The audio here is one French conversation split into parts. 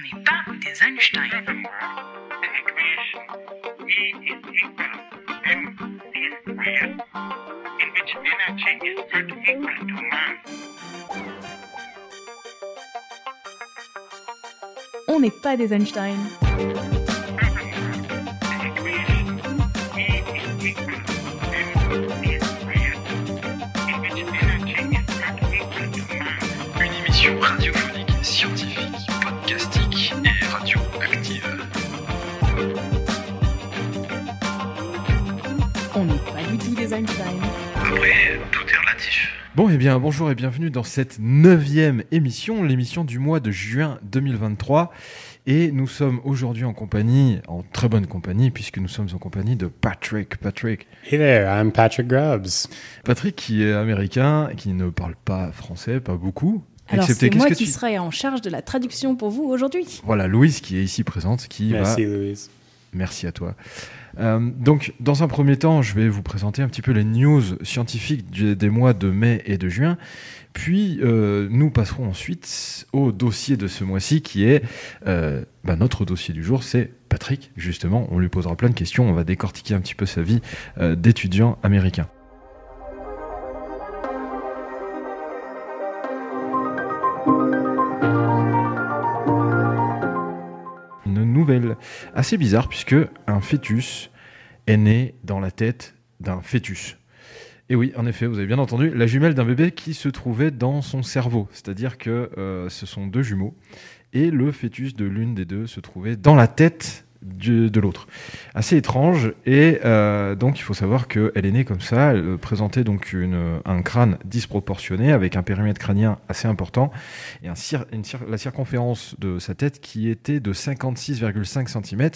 On n'est pas des Einstein. On n'est pas des Einstein. Bon, eh bien, bonjour et bienvenue dans cette neuvième émission, l'émission du mois de juin 2023. Et nous sommes aujourd'hui en compagnie, en très bonne compagnie, puisque nous sommes en compagnie de Patrick. Patrick. Hey there, I'm Patrick Grubbs. Patrick qui est américain, qui ne parle pas français, pas beaucoup. Alors c'est moi que qui tu- serai en charge de la traduction pour vous aujourd'hui. Voilà, Louise qui est ici présente, qui va Merci, Louise. Merci à toi. Euh, donc, dans un premier temps, je vais vous présenter un petit peu les news scientifiques des mois de mai et de juin. Puis, euh, nous passerons ensuite au dossier de ce mois-ci, qui est euh, bah, notre dossier du jour. C'est Patrick, justement. On lui posera plein de questions. On va décortiquer un petit peu sa vie d'étudiant américain. Nouvelle assez bizarre puisque un fœtus est né dans la tête d'un fœtus. Et oui, en effet, vous avez bien entendu, la jumelle d'un bébé qui se trouvait dans son cerveau. C'est-à-dire que euh, ce sont deux jumeaux et le fœtus de l'une des deux se trouvait dans la tête de l'autre. Assez étrange. Et euh, donc, il faut savoir qu'elle est née comme ça. Elle euh, présentait donc une- un crâne disproportionné avec un périmètre crânien assez important et un la circonférence de sa tête qui était de 56,5 cm.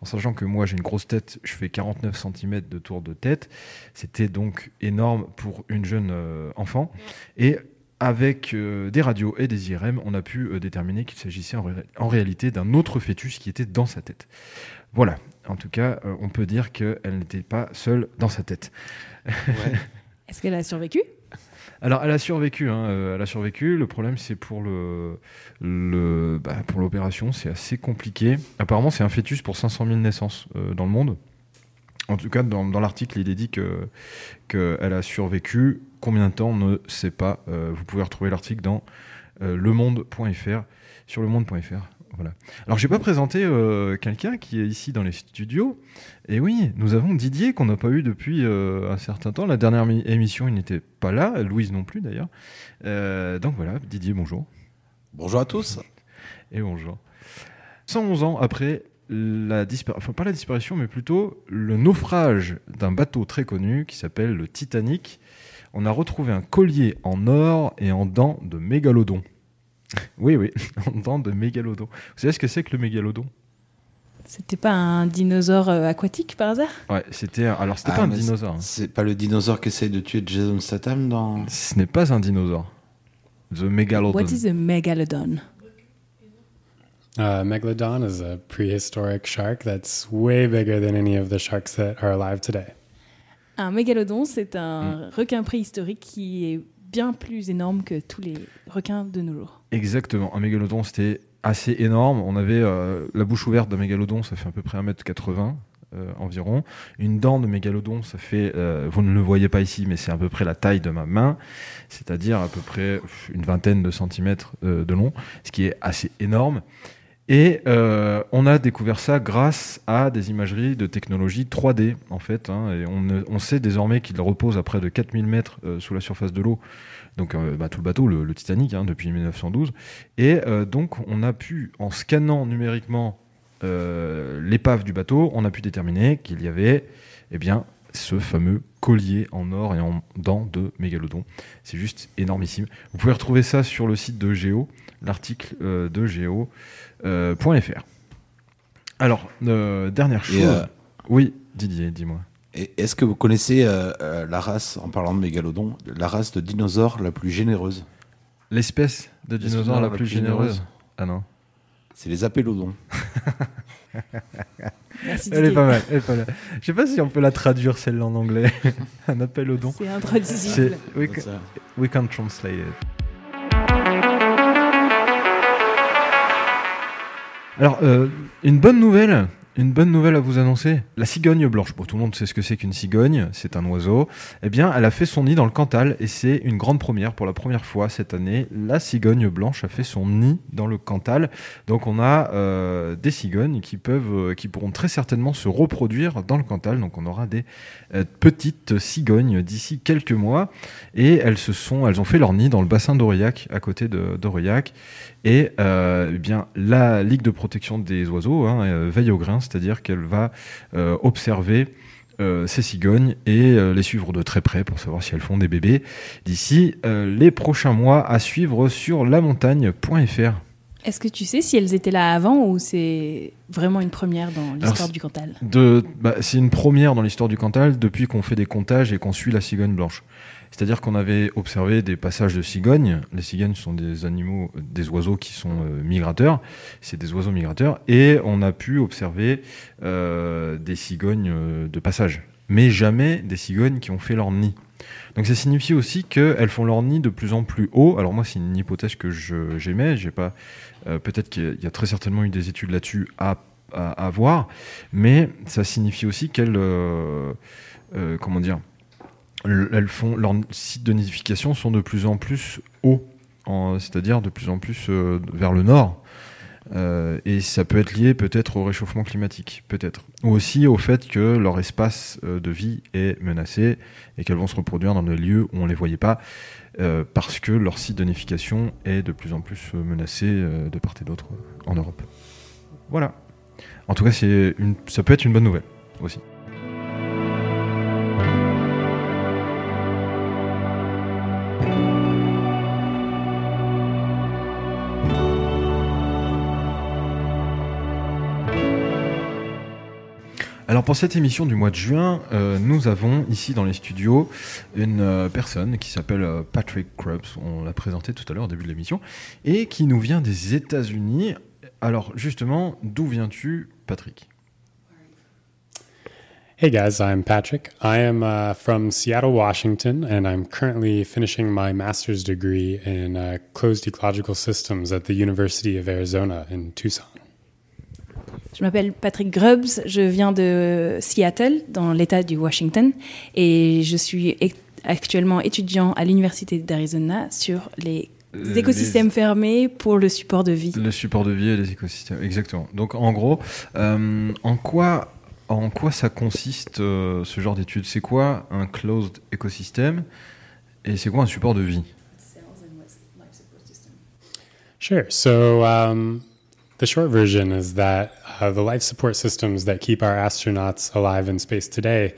En sachant que moi j'ai une grosse tête, je fais 49 cm de tour de tête. C'était donc énorme pour une jeune euh, enfant. Et avec euh, des radios et des IRM, on a pu euh, déterminer qu'il s'agissait en, ré- en réalité d'un autre fœtus qui était dans sa tête. Voilà, en tout cas, euh, on peut dire qu'elle n'était pas seule dans sa tête. Est-ce qu'elle a survécu? Alors, elle a survécu. hein, elle a survécu. Le problème, c'est pour le, le bah, pour l'opération, c'est assez compliqué. Apparemment, c'est un fœtus pour 500 000 naissances euh, dans le monde. En tout cas, dans, dans l'article, il est dit que qu'elle a survécu. Combien de temps, on ne sait pas. Euh, vous pouvez retrouver l'article dans euh, lemonde.fr sur lemonde.fr. Voilà. Alors, j'ai pas présenté euh, quelqu'un qui est ici dans les studios. Et oui, nous avons Didier qu'on n'a pas eu depuis euh, un certain temps. La dernière mi- émission, il n'était pas là. Louise non plus d'ailleurs. Euh, donc voilà, Didier, bonjour. Bonjour à tous. Et bonjour. 111 ans après la disparition, enfin pas la disparition, mais plutôt le naufrage d'un bateau très connu qui s'appelle le Titanic, on a retrouvé un collier en or et en dents de mégalodon. Oui, oui, en dents de mégalodon. Vous savez ce que c'est que le mégalodon? C'était pas un dinosaure euh, aquatique par hasard? Ouais, c'était. un- Alors, c'était Ah, pas un dinosaure. hein. C'est pas le dinosaure qui essaye de tuer Jason Statham dans. Ce n'est pas un dinosaure. The Megalodon. What is a megalodon? Uh, Megalodon is a prehistoric shark that's way bigger than any of the sharks that are alive today. Un mégalodon, c'est un Hmm. requin préhistorique qui est bien plus énorme que tous les requins de nos jours. Exactement. Un mégalodon, c'était assez énorme. On avait euh, la bouche ouverte d'un mégalodon, ça fait à peu près 1m80 euh, environ. Une dent de mégalodon, ça fait, euh, vous ne le voyez pas ici, mais c'est à peu près la taille de ma main, c'est-à-dire à peu près une vingtaine de centimètres euh, de long, ce qui est assez énorme. Et euh, on a découvert ça grâce à des imageries de technologie 3D, en fait. hein, et on, sait désormais qu'il repose à près de 4000 mètres euh, sous la surface de l'eau. Donc euh, bah, tout le bateau, le, Titanic, hein, depuis 1912. Et donc on a pu, en scannant numériquement l'épave du bateau, on a pu déterminer qu'il y avait eh bien, ce fameux collier en or et en dents de mégalodon. C'est juste énormissime. Vous pouvez retrouver ça sur le site de Géo, l'article euh, de Géo.fr. Alors, euh, dernière chose. Euh, Oui, Didier, dis-moi. Est-ce que vous connaissez euh, euh, la race, en parlant de mégalodon, la race de dinosaure la plus généreuse? L'espèce de dinosaure la, la plus plus généreuse. généreuse? Ah non. C'est les apélodons. Merci Elle est pas mal, elle est pas mal. Je sais pas si on peut la traduire celle-là en anglais. Un appel au don. C'est intraduisible. C'est we, ca- ça. we can translate it. Alors, euh, une bonne nouvelle, une bonne nouvelle à vous annoncer. La cigogne blanche, bon, tout le monde sait ce que c'est qu'une cigogne, c'est un oiseau. Eh bien, elle a fait son nid dans le Cantal et c'est une grande première. Pour la première fois cette année, la cigogne blanche a fait son nid dans le Cantal. Donc, on a euh, des cigognes qui peuvent, euh, qui pourront très certainement se reproduire dans le Cantal. Donc, on aura des euh, petites cigognes d'ici quelques mois et elles se sont, elles ont fait leur nid dans le bassin d'Aurillac, à côté d'Aurillac. Et euh, eh bien, la Ligue de protection des oiseaux hein, euh, veille au grain, c'est-à-dire qu'elle va euh, observer ces cigognes et les suivre de très près pour savoir si elles font des bébés d'ici les prochains mois à suivre sur lamontagne.fr. Est-ce que tu sais si elles étaient là avant ou c'est vraiment une première dans l'histoire du Cantal bah, c'est une première dans l'histoire du Cantal depuis qu'on fait des comptages et qu'on suit la cigogne blanche. C'est-à-dire qu'on avait observé des passages de cigognes. Les cigognes sont des animaux, des oiseaux qui sont euh, migrateurs. C'est des oiseaux migrateurs. Et on a pu observer euh, des cigognes euh, de passage. Mais jamais des cigognes qui ont fait leur nid. Donc ça signifie aussi qu'elles font leur nid de plus en plus haut. Alors moi, c'est une hypothèse que j'émets. J'ai pas. euh, Peut-être qu'il y a très certainement eu des études là-dessus à, à, voir, mais ça signifie aussi qu'elles, euh, euh, comment dire, elles font leurs sites de nidification sont de plus en plus hauts, c'est-à-dire de plus en plus vers le nord. Euh, et ça peut être lié peut-être au réchauffement climatique, peut-être. Ou aussi au fait que leur espace euh, de vie est menacé et qu'elles vont se reproduire dans des lieux où on ne les voyait pas, euh, parce que leur site de nidification est de plus en plus menacé de part et d'autre en Europe. Voilà. En tout cas, une, ça peut être une bonne nouvelle aussi. Alors pour cette émission du mois de juin, euh, nous avons ici dans les studios une euh, personne qui s'appelle euh, Patrick Krebs, on l'a présenté tout à l'heure au début de l'émission, et qui nous vient des États-Unis. Alors justement, d'où viens-tu, Patrick? Hey guys, I'm Patrick. I am uh, from Seattle, Washington, and I'm currently finishing my master's degree in uh, closed ecological systems at the University of Arizona in Tucson. Je m'appelle Patrick Grubbs, je viens de Seattle, dans l'État du Washington, et je suis actuellement étudiant à l'Université d'Arizona sur les écosystèmes fermés pour le support de vie. Le support de vie et les écosystèmes, exactement. Donc en gros, euh, en quoi, en quoi ça consiste euh, ce genre d'études C'est quoi un closed écosystème? Et c'est quoi un support de vie? Sure. So, um, the short version is that uh, the life support systems that keep our astronauts alive in space today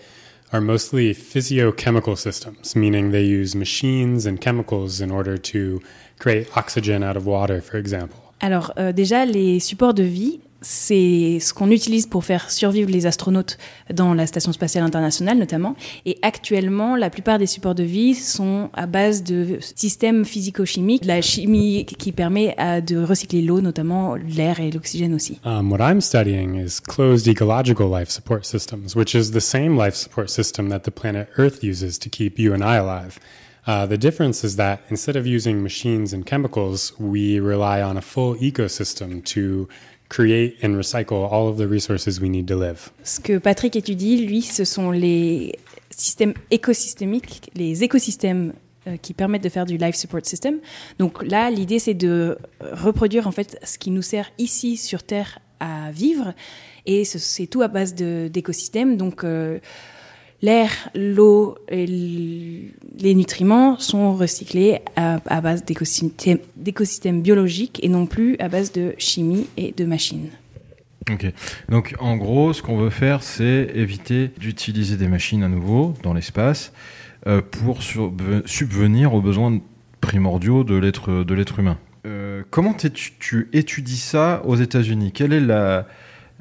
are mostly physiochemical systems, meaning they use machines and chemicals in order to create oxygen out of water, for example. Alors euh, déjà, les supports de vie, c'est ce qu'on utilise pour faire survivre les astronautes dans la Station spatiale internationale notamment. Et actuellement, la plupart des supports de vie sont à base de systèmes physico-chimiques, la chimie qui permet à- de recycler l'eau, notamment l'air et l'oxygène aussi. Um, what I'm studying is closed ecological life support systems, which is the same life support system that the planet Earth uses to keep you and I alive. Uh, the difference is that instead of using machines and chemicals, we rely on a full ecosystem to create and recycle all of the resources we need to live. Ce que Patrick étudie, lui, ce sont les systèmes écosystémiques, les écosystèmes euh, qui permettent de faire du life support system. Donc là, l'idée, c'est de reproduire en fait ce qui nous sert ici sur Terre à vivre, et ce- c'est tout à base d'écosystèmes. Donc euh, l'air, l'eau et les nutriments sont recyclés à, base d'écosystèmes biologiques et non plus à base de chimie et de machines. Ok. Donc en gros, ce qu'on veut faire, c'est éviter d'utiliser des machines à nouveau dans l'espace euh, pour subvenir aux besoins primordiaux de l'être humain. Euh, comment tu étudies ça aux États-Unis? Quelle est la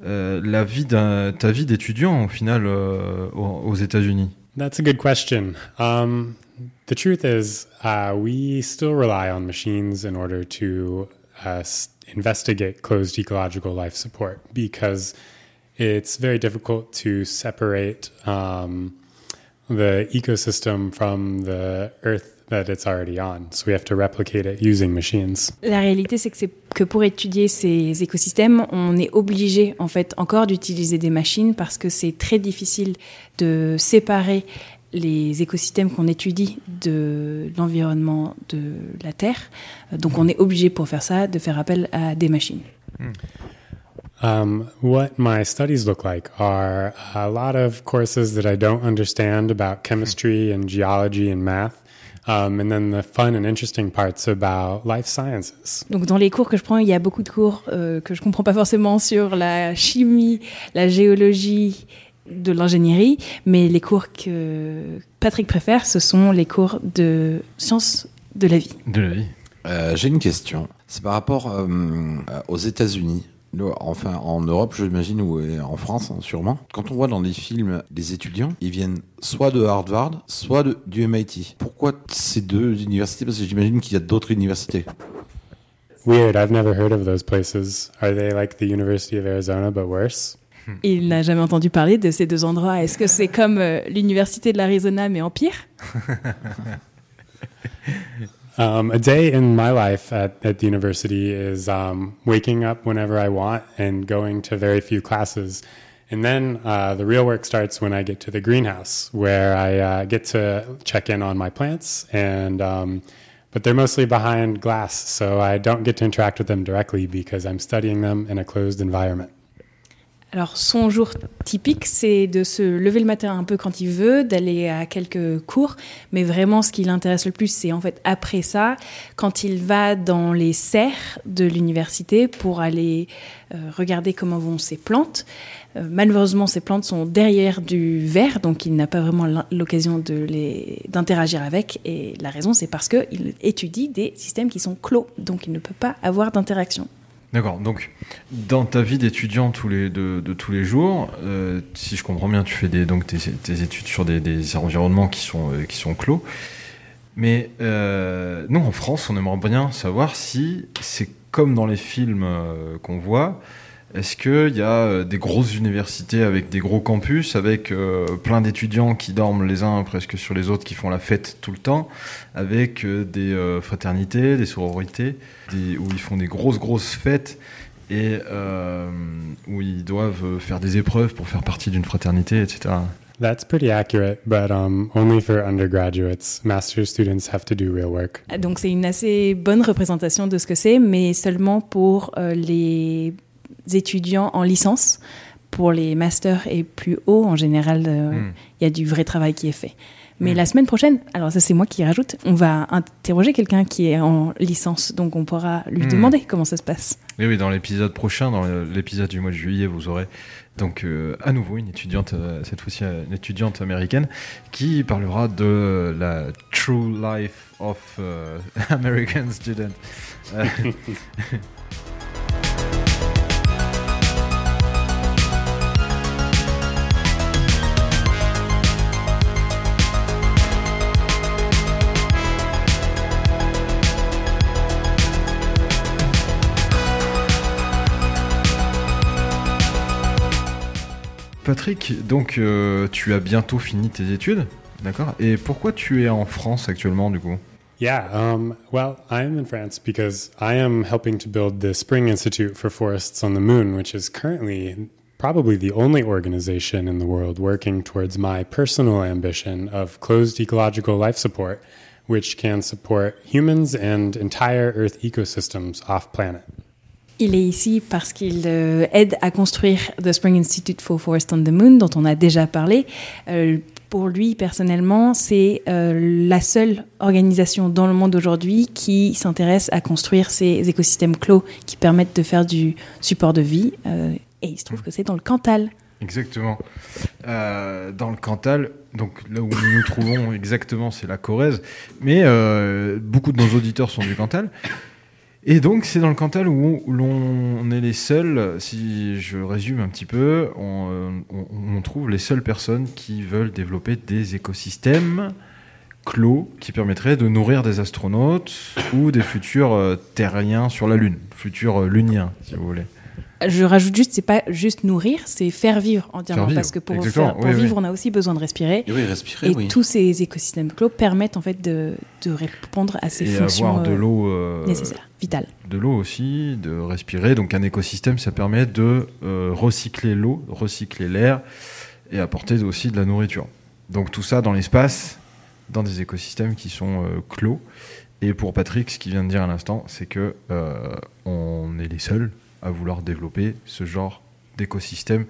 euh, la vie ta vie d'étudiant au final euh, aux, États-Unis That's a good question. Um, the truth is, uh, we still rely on machines in order to uh, investigate closed ecological life support because it's very difficult to separate um, the ecosystem from the Earth that it's already on. So we have to replicate it using machines. La réalité, c'est que, que pour étudier ces écosystèmes, on est obligé, en fait, encore d'utiliser des machines parce que c'est très difficile de séparer les écosystèmes qu'on étudie de l'environnement de la Terre. Donc, on est obligé pour faire ça de faire appel à des machines. Um, what my studies look like are a lot of courses that I don't understand about chemistry and geology and math. Um, and then the fun and interesting parts about life sciences. Donc dans les cours que je prends, il y a beaucoup de cours euh, que je comprends pas forcément sur la chimie, la géologie, de l'ingénierie, mais les cours que Patrick préfère, ce sont les cours de sciences de la vie. De la vie. Euh, J'ai une question. C'est par rapport euh, aux États-Unis. Enfin, en Europe, j'imagine, ou en France, hein, sûrement. Quand on voit dans des films des étudiants, ils viennent soit de Harvard, soit de- du MIT. Pourquoi ces deux universités? Parce que j'imagine qu'il y a d'autres universités. Weird, I've never heard of those places. Are they like the University of Arizona but worse? Il n'a jamais entendu parler de ces deux endroits. Est-ce que c'est comme euh, l'université de l'Arizona mais en pire? Um, a day in my life at, at the university is um, waking up whenever I want and going to very few classes. And then uh, the real work starts when I get to the greenhouse, where I uh, get to check in on my plants. And um, but they're mostly behind glass, so I don't get to interact with them directly because I'm studying them in a closed environment. Alors son jour typique, c'est de se lever le matin un peu quand il veut, d'aller à quelques cours, mais vraiment ce qui l'intéresse le plus, c'est en fait après ça, quand il va dans les serres de l'université pour aller euh, regarder comment vont ses plantes. Euh, malheureusement, ces plantes sont derrière du verre, donc il n'a pas vraiment l'occasion d'interagir avec. Et la raison, c'est parce qu'il étudie des systèmes qui sont clos, donc il ne peut pas avoir d'interaction. D'accord. Donc, dans ta vie d'étudiant de, tous les jours, euh, si je comprends bien, tu fais des, donc tes, études sur des, environnements qui sont, euh, qui sont clos. Mais euh, nous, en France, on aimerait bien savoir si c'est comme dans les films qu'on voit. Est-ce qu'il y a euh, des grosses universités avec des gros campus, avec euh, plein d'étudiants qui dorment les uns presque sur les autres, qui font la fête tout le temps, avec euh, des euh, fraternités, des sororités, des- où ils font des grosses, grosses fêtes et euh, où ils doivent faire des épreuves pour faire partie d'une fraternité, etc. That's pretty accurate, but um, only for undergraduates. Master's students have to do real work. Donc c'est une assez bonne représentation de ce que c'est, mais seulement pour euh, les étudiants en licence. Pour les masters et plus haut, en général, euh, il Hmm. y a du vrai travail qui est fait. Mais Hmm. la semaine prochaine, alors ça c'est moi qui rajoute, on va interroger quelqu'un qui est en licence, donc on pourra lui Hmm. demander comment ça se passe. Et oui, dans l'épisode prochain, dans l'épisode du mois de juillet, vous aurez donc euh, à nouveau une étudiante, euh, cette fois-ci euh, une étudiante américaine, qui parlera de la true life of euh, American student. Patrick, donc euh, tu as bientôt fini tes études, d'accord Et pourquoi tu es en France actuellement du coup Yeah, um, well, I'm in France because I am helping to build the Spring Institute for Forests on the Moon, which is currently probably the only organization in the world working towards my personal ambition of closed ecological life support, which can support humans and entire Earth ecosystems off planet. Il est ici parce qu'il euh, aide à construire The Spring Institute for Forest on the Moon, dont on a déjà parlé. Euh, pour lui, personnellement, c'est euh, la seule organisation dans le monde aujourd'hui qui s'intéresse à construire ces écosystèmes clos qui permettent de faire du support de vie. Et il se trouve que c'est dans le Cantal. Exactement. Dans le Cantal, donc là où nous nous trouvons exactement, c'est la Corrèze. Mais beaucoup de nos auditeurs sont du Cantal. Et donc, c'est dans le Cantal où on, où l'on on est les seuls, si je résume un petit peu, on, euh, on trouve les seules personnes qui veulent développer des écosystèmes clos qui permettraient de nourrir des astronautes ou des futurs euh, terriens sur la Lune, futurs euh, luniens, si vous voulez. Je rajoute juste, c'est pas juste nourrir, c'est faire vivre entièrement. Faire vivre, parce que pour, exactement, faire- pour oui, oui. vivre, on a aussi besoin de respirer. Et oui, respirer, Et oui. tous ces écosystèmes clos permettent en fait de, de répondre à ces Et fonctions avoir de euh, l'eau euh, nécessaires, vitales. de l'eau aussi, de respirer. Donc un écosystème, ça permet de euh, recycler l'eau, recycler l'air et apporter aussi de la nourriture. Donc tout ça dans l'espace, dans des écosystèmes qui sont euh, clos. Et pour Patrick, ce qu'il vient de dire à l'instant, c'est que euh, on est les seuls à vouloir développer ce genre d'écosystème.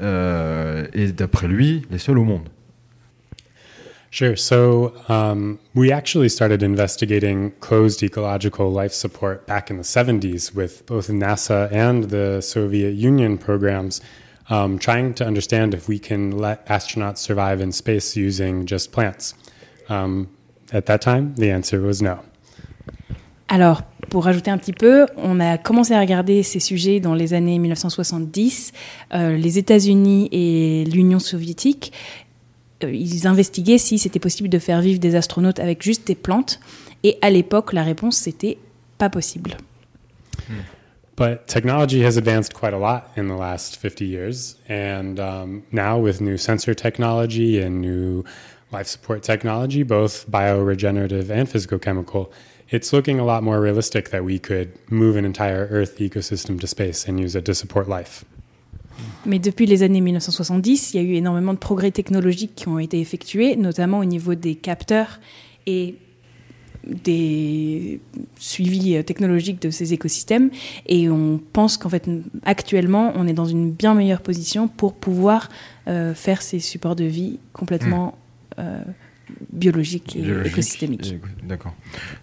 Euh, et d'après lui, les seuls au monde. Sure. So um, we actually started investigating closed ecological life support back in the 70s with both NASA and the Soviet Union programs, um, trying to understand if we can let astronauts survive in space using just plants. Um, at that time, the answer was no. Alors, pour rajouter un petit peu, on a commencé à regarder ces sujets dans les années 1970. Euh, les États-Unis et l'Union soviétique, euh, ils investiguaient si c'était possible de faire vivre des astronautes avec juste des plantes. Et à l'époque, la réponse c'était pas possible. But technology has advanced quite a lot in the last 50 years. And um, now, with new sensor technology and new life support technology, both bioregenerative and physical chemical, it's looking a lot more realistic that we could move an entire Earth ecosystem to space and use it to support life. Mais depuis les années 1970, il y a eu énormément de progrès technologiques qui ont été effectués, notamment au niveau des capteurs et des suivis euh, technologiques de ces écosystèmes. Et on pense qu'en fait, actuellement, on est dans une bien meilleure position pour pouvoir euh, faire ces supports de vie complètement euh, biologiques et biologique et- D'accord.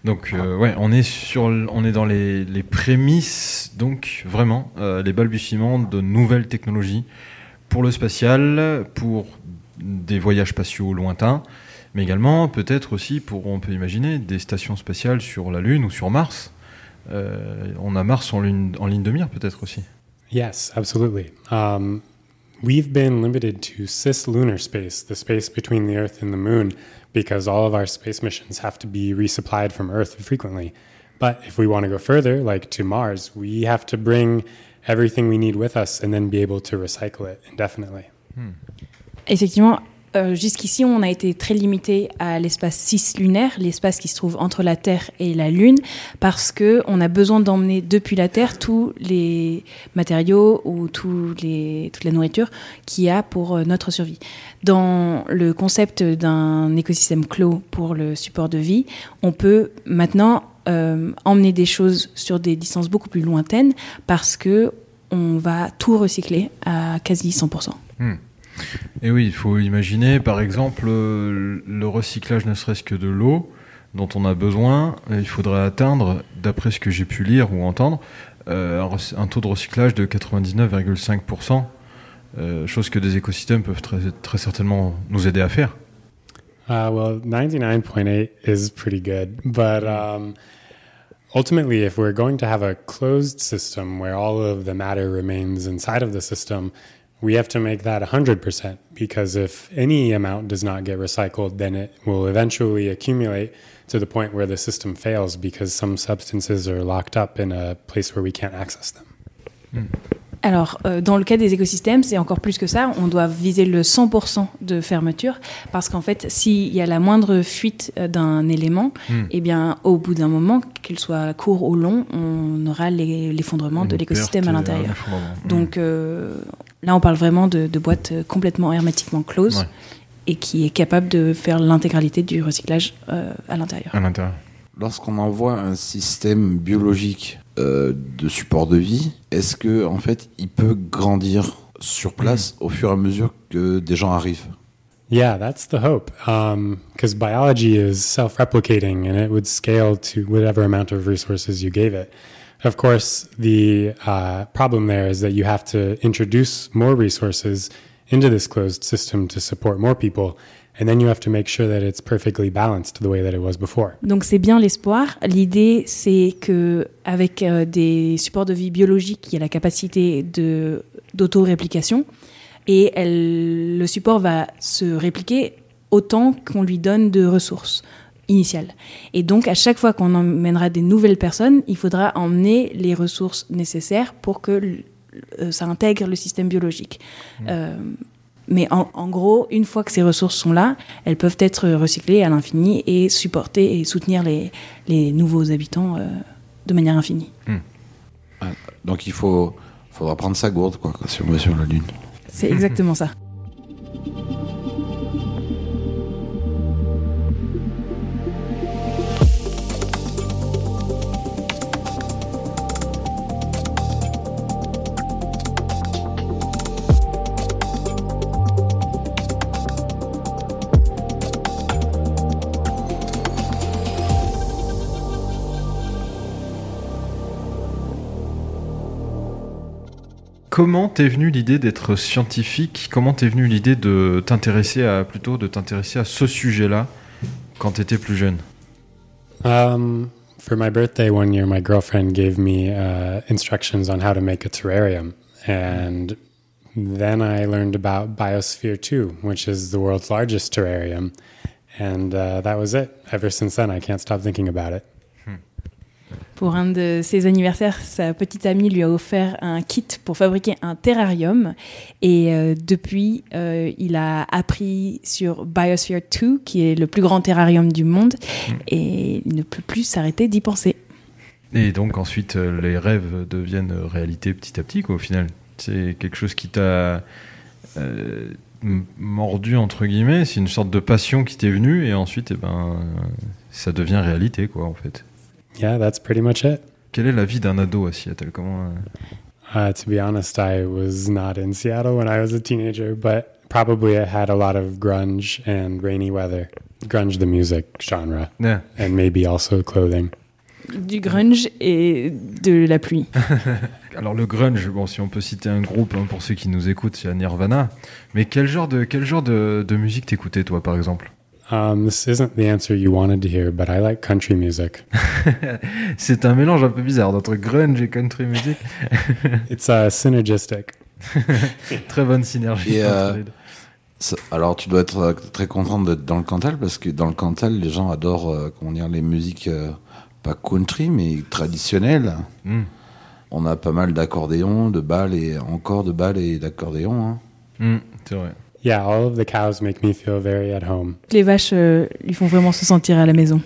Donc euh, ouais, on est sur, on est dans les, les prémices, donc vraiment euh, les balbutiements de nouvelles technologies pour le spatial, pour des voyages spatiaux lointains, mais également peut-être aussi pour, on peut imaginer, des stations spatiales sur la Lune ou sur Mars. Euh, on a Mars en ligne, en ligne de mire peut-être aussi. Yes, absolutely. Um, we've been limited to cislunar space, the space between the Earth and the Moon, because all of our space missions have to be resupplied from Earth frequently. But if we want to go further, like to Mars, we have to bring everything we need with us and then be able to recycle it indefinitely. Hmm. Effectivement, euh, jusqu'ici, on a été très limité à l'espace cislunaire, l'espace qui se trouve entre la Terre et la Lune, parce que on a besoin d'emmener depuis la Terre tous les matériaux ou toute la nourriture qu'il y a pour euh, notre survie. Dans le concept d'un écosystème clos pour le support de vie, on peut maintenant euh, emmener des choses sur des distances beaucoup plus lointaines parce que on va tout recycler à quasi 100%. Et oui, il faut imaginer par exemple euh, le recyclage ne serait-ce que de l'eau dont on a besoin. Euh, Il faudrait atteindre, d'après ce que j'ai pu lire ou entendre, euh, un taux de recyclage de 99,5%, euh, chose que des écosystèmes peuvent très, très certainement nous aider à faire. Uh, well, 99.8 is pretty good. But um, ultimately, if we're going to have a closed system where all of the matter remains inside of the system, we have to make that 100% because if any amount does not get recycled, then it will eventually accumulate to the point where the system fails because some substances are locked up in a place where we can't access them. Alors, euh, dans le cas des écosystèmes, c'est encore plus que ça. On doit viser le 100% de fermeture parce qu'en fait, s'il y a la moindre fuite euh, d'un élément, Hmm. eh bien, au bout d'un moment, qu'il soit court ou long, on aura les- l'effondrement de l'écosystème à et un l'intérieur. effondrement. Donc euh, là, on parle vraiment de, de boîtes euh, complètement hermétiquement closes Ouais. et qui est capable de faire l'intégralité du recyclage euh, à l'intérieur. à l'intérieur. Lorsqu'on envoie un système biologique euh, de support de vie, est-ce que en fait il peut grandir sur place au fur et à mesure que des gens arrivent? Yeah, that's the hope. Because biology is self replicating and it would scale to whatever amount of resources you gave it. Of course, the uh, problem there is that you have to introduce more resources into this closed system to support more people. And then you have to make sure that it's perfectly balanced the way that it was before. Donc c'est bien l'espoir. L'idée, c'est que avec euh, des supports de vie biologiques, il y a la capacité de d'auto-réplication et le support va se répliquer autant qu'on lui donne de ressources initiales. Et donc à chaque fois qu'on emmènera des nouvelles personnes, il faudra emmener les ressources nécessaires pour que euh, ça intègre le système biologique. Euh, mais en, en gros, une fois que ces ressources sont là, elles peuvent être recyclées à l'infini et supporter et soutenir les, les nouveaux habitants euh, de manière infinie. Donc il faut, faudra prendre sa gourde quoi, si on va sur la Lune. C'est exactement ça. Comment t'es venue l'idée d'être scientifique? Comment t'es venue l'idée de t'intéresser à plutôt de t'intéresser à ce sujet-là quand t'étais plus jeune? Um, for my birthday one year, my girlfriend gave me uh, instructions on how to make a terrarium. And then I learned about Biosphere 2, which is the world's largest terrarium. And uh, that was it. Ever since then, I can't stop thinking about it. Pour un de ses anniversaires, sa petite amie lui a offert un kit pour fabriquer un terrarium. Et euh, depuis, euh, il a appris sur Biosphere 2, qui est le plus grand terrarium du monde. Et il ne peut plus s'arrêter d'y penser. Et donc ensuite, euh, les rêves deviennent réalité petit à petit, quoi, au final. C'est quelque chose qui t'a euh, mordu, entre guillemets. C'est une sorte de passion qui t'est venue, et ensuite, eh ben, ça devient réalité, quoi, en fait. Yeah, that's pretty much it. Quelle est la vie d'un ado à Seattle? Comment euh, Uh, to be honest, I was not in Seattle when I was a teenager, but probably it had a lot of grunge and rainy weather. Grunge, the music genre, yeah. and maybe also clothing. Du grunge et de la pluie. Alors le grunge, bon, si on peut citer un groupe hein, pour ceux qui nous écoutent, c'est Nirvana. Mais quel genre de quel genre de, de musique t'écoutais toi, par exemple? Um, this isn't the answer you wanted to hear, but I like country music. C'est un mélange un peu bizarre d'entre grunge et country music. It's uh, synergistic. Très bonne synergie. Et, entre euh, les deux. Ça- Alors tu dois être euh, très content d'être dans le Cantal parce que dans le Cantal, les gens adorent euh, comment dire, les musiques euh, pas country mais traditionnelles. Hmm. On a pas mal d'accordéons, de balles et encore de balles et d'accordéons. hein. Hmm, c'est vrai. Yeah, all of the cows make me feel very at home. Les vaches euh, lui font vraiment se sentir à la maison.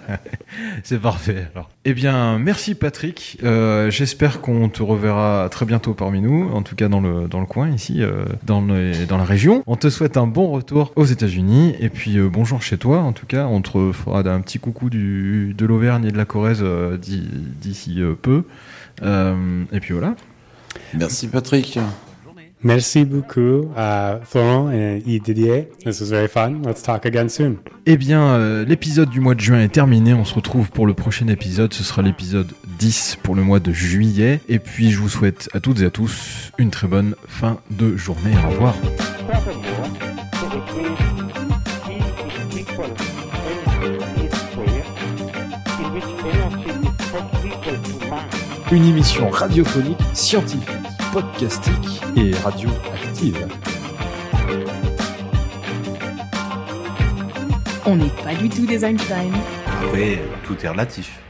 C'est parfait. Alors. Eh bien, merci Patrick. Euh, J'espère qu'on te reverra très bientôt parmi nous, en tout cas dans le, dans le coin ici, euh, dans, le- dans la région. On te souhaite un bon retour aux États-Unis et puis euh, bonjour chez toi. En tout cas, on te fera un petit coucou du, de l'Auvergne et de la Corrèze euh, d'i- d'ici euh, peu. Euh, et puis voilà. Merci Patrick. Merci beaucoup, uh, Florent and Yves Didier. This was very fun. Let's talk again soon. Eh bien, euh, l'épisode du mois de juin est terminé. On se retrouve pour le prochain épisode. Ce sera l'épisode 10 pour le mois de juillet. Et puis, je vous souhaite à toutes et à tous une très bonne fin de journée. Au revoir. Une émission radiophonique, scientifique, podcastique et radioactive. On n'est pas du tout des Einstein. Après, tout est relatif.